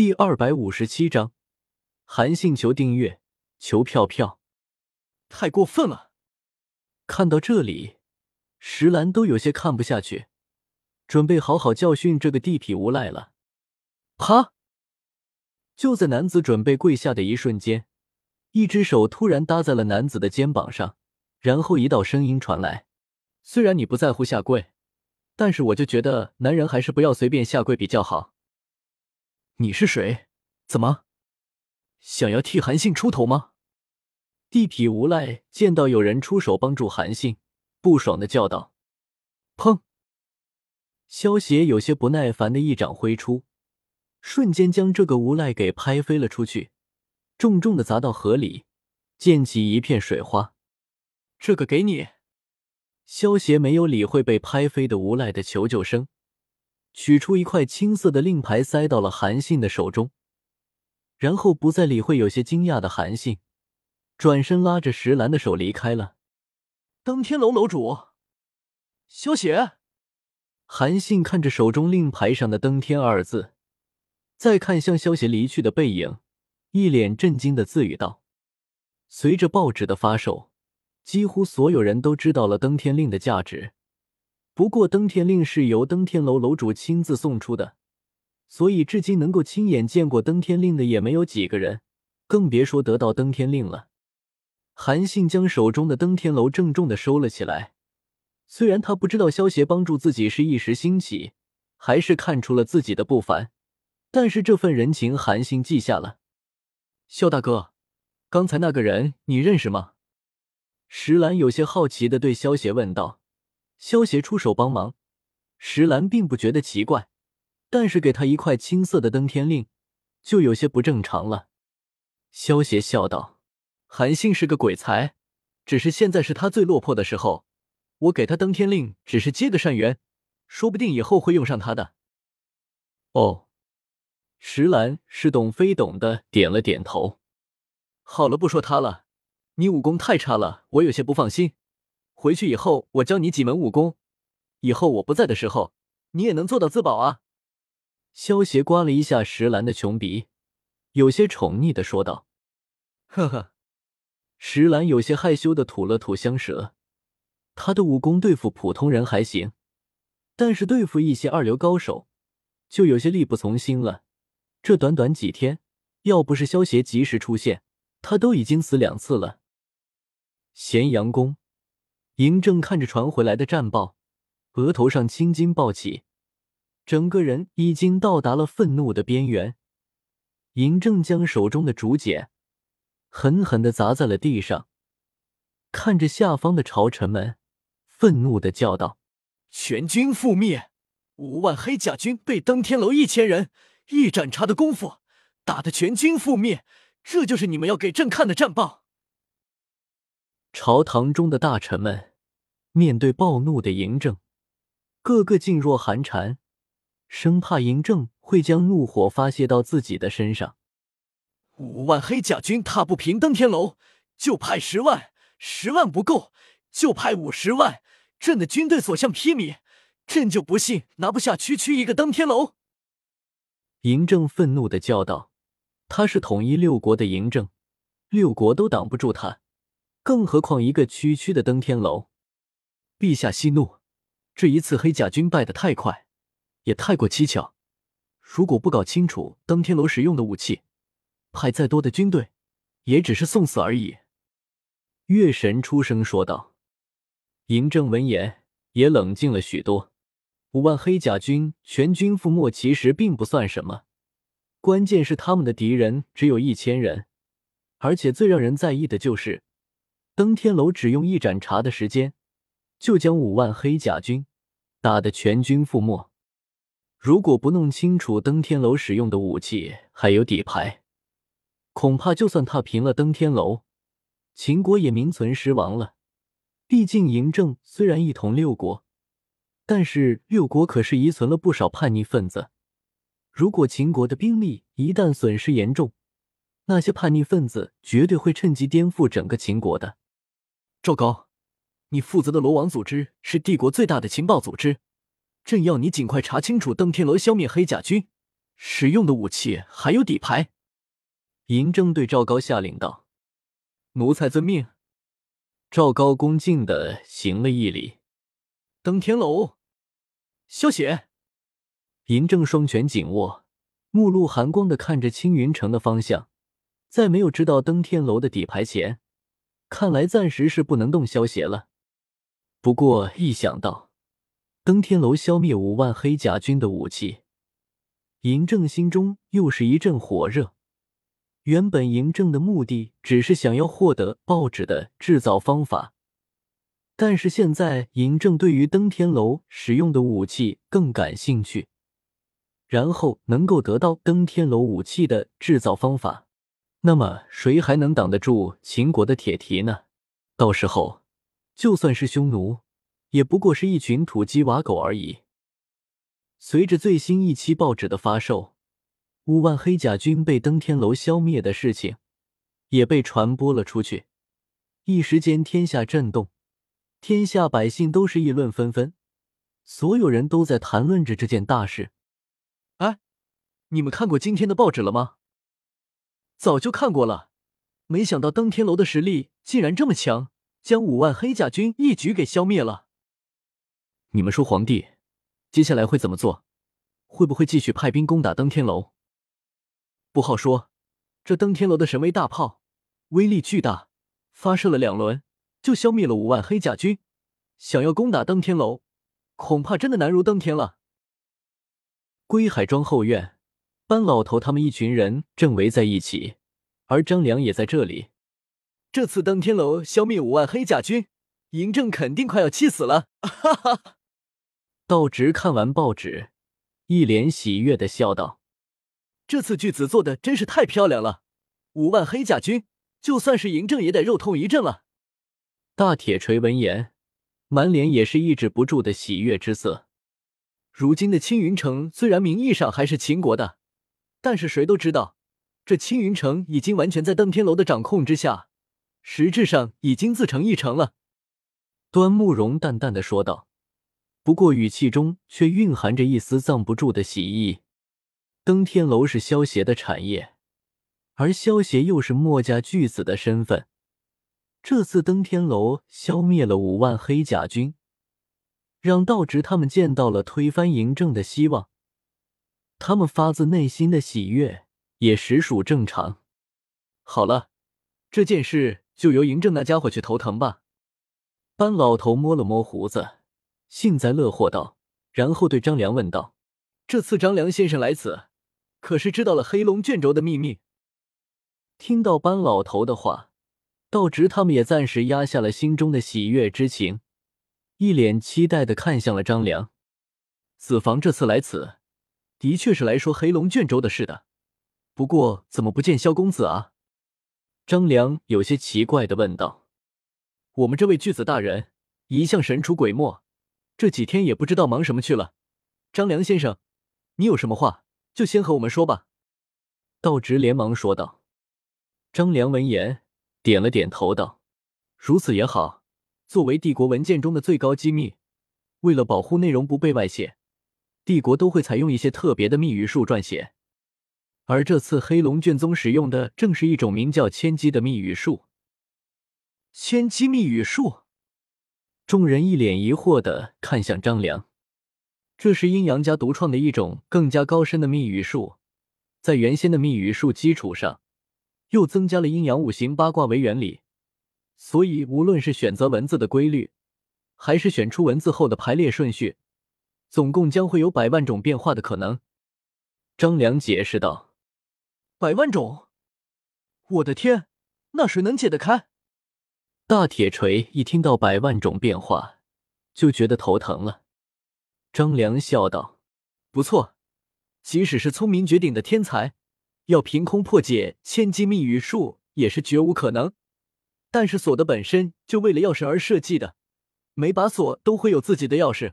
第二百五十七章，韩信求订阅，求票票，太过分了！看到这里，石兰都有些看不下去，准备好好教训这个地痞无赖了。啪！就在男子准备跪下的一瞬间，一只手突然搭在了男子的肩膀上，然后一道声音传来：“虽然你不在乎下跪，但是我就觉得男人还是不要随便下跪比较好。”你是谁？怎么想要替韩信出头吗？地痞无赖见到有人出手帮助韩信，不爽的叫道：“砰！”萧协有些不耐烦的一掌挥出，瞬间将这个无赖给拍飞了出去，重重的砸到河里，溅起一片水花。这个给你。萧协没有理会被拍飞的无赖的求救声。取出一块青色的令牌，塞到了韩信的手中，然后不再理会有些惊讶的韩信，转身拉着石兰的手离开了。登天楼楼主，萧邪。韩信看着手中令牌上的“登天”二字，再看向萧邪离去的背影，一脸震惊的自语道：“随着报纸的发售，几乎所有人都知道了登天令的价值。”不过，登天令是由登天楼楼主亲自送出的，所以至今能够亲眼见过登天令的也没有几个人，更别说得到登天令了。韩信将手中的登天楼郑重的收了起来，虽然他不知道萧协帮助自己是一时兴起，还是看出了自己的不凡，但是这份人情韩信记下了。萧大哥，刚才那个人你认识吗？石兰有些好奇的对萧协问道。萧协出手帮忙，石兰并不觉得奇怪，但是给他一块青色的登天令，就有些不正常了。萧协笑道：“韩信是个鬼才，只是现在是他最落魄的时候，我给他登天令只是接个善缘，说不定以后会用上他的。”哦，石兰似懂非懂的点了点头。好了，不说他了，你武功太差了，我有些不放心。回去以后，我教你几门武功，以后我不在的时候，你也能做到自保啊！萧协刮了一下石兰的穷鼻，有些宠溺的说道：“呵呵。”石兰有些害羞的吐了吐香舌，他的武功对付普通人还行，但是对付一些二流高手，就有些力不从心了。这短短几天，要不是萧协及时出现，他都已经死两次了。咸阳宫。嬴政看着传回来的战报，额头上青筋暴起，整个人已经到达了愤怒的边缘。嬴政将手中的竹简狠狠的砸在了地上，看着下方的朝臣们，愤怒的叫道：“全军覆灭！五万黑甲军被登天楼一千人一盏茶的功夫打得全军覆灭，这就是你们要给朕看的战报！”朝堂中的大臣们。面对暴怒的嬴政，个个噤若寒蝉，生怕嬴政会将怒火发泄到自己的身上。五万黑甲军踏不平登天楼，就派十万；十万不够，就派五十万。朕的军队所向披靡，朕就不信拿不下区区一个登天楼！嬴政愤怒的叫道：“他是统一六国的嬴政，六国都挡不住他，更何况一个区区的登天楼？”陛下息怒，这一次黑甲军败得太快，也太过蹊跷。如果不搞清楚登天楼使用的武器，派再多的军队，也只是送死而已。月神出声说道。嬴政闻言也冷静了许多。五万黑甲军全军覆没，其实并不算什么，关键是他们的敌人只有一千人，而且最让人在意的就是登天楼只用一盏茶的时间。就将五万黑甲军打得全军覆没。如果不弄清楚登天楼使用的武器还有底牌，恐怕就算踏平了登天楼，秦国也名存实亡了。毕竟嬴政虽然一统六国，但是六国可是遗存了不少叛逆分子。如果秦国的兵力一旦损失严重，那些叛逆分子绝对会趁机颠覆整个秦国的。赵高。你负责的罗网组织是帝国最大的情报组织，朕要你尽快查清楚登天楼，消灭黑甲军，使用的武器还有底牌。嬴政对赵高下令道：“奴才遵命。”赵高恭敬的行了一礼。登天楼，萧协。嬴政双拳紧握，目露寒光的看着青云城的方向。在没有知道登天楼的底牌前，看来暂时是不能动萧协了。不过一想到登天楼消灭五万黑甲军的武器，嬴政心中又是一阵火热。原本嬴政的目的只是想要获得报纸的制造方法，但是现在嬴政对于登天楼使用的武器更感兴趣。然后能够得到登天楼武器的制造方法，那么谁还能挡得住秦国的铁蹄呢？到时候就算是匈奴，也不过是一群土鸡瓦狗而已。随着最新一期报纸的发售，五万黑甲军被登天楼消灭的事情也被传播了出去，一时间天下震动，天下百姓都是议论纷纷，所有人都在谈论着这件大事。哎你们看过今天的报纸了吗？早就看过了，没想到登天楼的实力竟然这么强，将五万黑甲军一举给消灭了。你们说皇帝接下来会怎么做？会不会继续派兵攻打登天楼？不好说。这登天楼的神威大炮威力巨大，发射了两轮就消灭了五万黑甲军，想要攻打登天楼，恐怕真的难如登天了。归海庄后院。班老头他们一群人正围在一起，而张良也在这里。这次登天楼消灭五万黑甲军，嬴政肯定快要气死了！哈哈。道直看完报纸，一脸喜悦的笑道：“这次句子做的真是太漂亮了，五万黑甲军，就算是嬴政也得肉痛一阵了。”大铁锤闻言，满脸也是抑制不住的喜悦之色。如今的青云城虽然名义上还是秦国的。但是谁都知道，这青云城已经完全在登天楼的掌控之下，实质上已经自成一城了。端木荣淡淡的说道，不过语气中却蕴含着一丝藏不住的喜意。登天楼是萧协的产业，而萧协又是墨家巨子的身份。这次登天楼消灭了五万黑甲军，让道直他们见到了推翻嬴政的希望。他们发自内心的喜悦也实属正常。好了，这件事就由嬴政那家伙去头疼吧。班老头摸了摸胡子，幸灾乐祸道，然后对张良问道：“这次张良先生来此，可是知道了黑龙卷轴的秘密？”听到班老头的话，道直他们也暂时压下了心中的喜悦之情，一脸期待的看向了张良。子房这次来此。的确是来说黑龙卷轴的事的，不过怎么不见萧公子啊？张良有些奇怪的问道。我们这位巨子大人一向神出鬼没，这几天也不知道忙什么去了。张良先生，你有什么话就先和我们说吧。道直连忙说道。张良闻言点了点头道：“如此也好，作为帝国文件中的最高机密，为了保护内容不被外泄。”帝国都会采用一些特别的密语术撰写，而这次黑龙卷宗使用的正是一种名叫千机的密语术。千机密语术，众人一脸疑惑的看向张良。这是阴阳家独创的一种更加高深的密语术，在原先的密语术基础上，又增加了阴阳五行八卦为原理，所以无论是选择文字的规律，还是选出文字后的排列顺序。总共将会有百万种变化的可能，张良解释道：“百万种，我的天，那谁能解得开？”大铁锤一听到百万种变化，就觉得头疼了。张良笑道：“不错，即使是聪明绝顶的天才，要凭空破解千机密语术也是绝无可能。但是锁的本身就为了钥匙而设计的，每把锁都会有自己的钥匙。”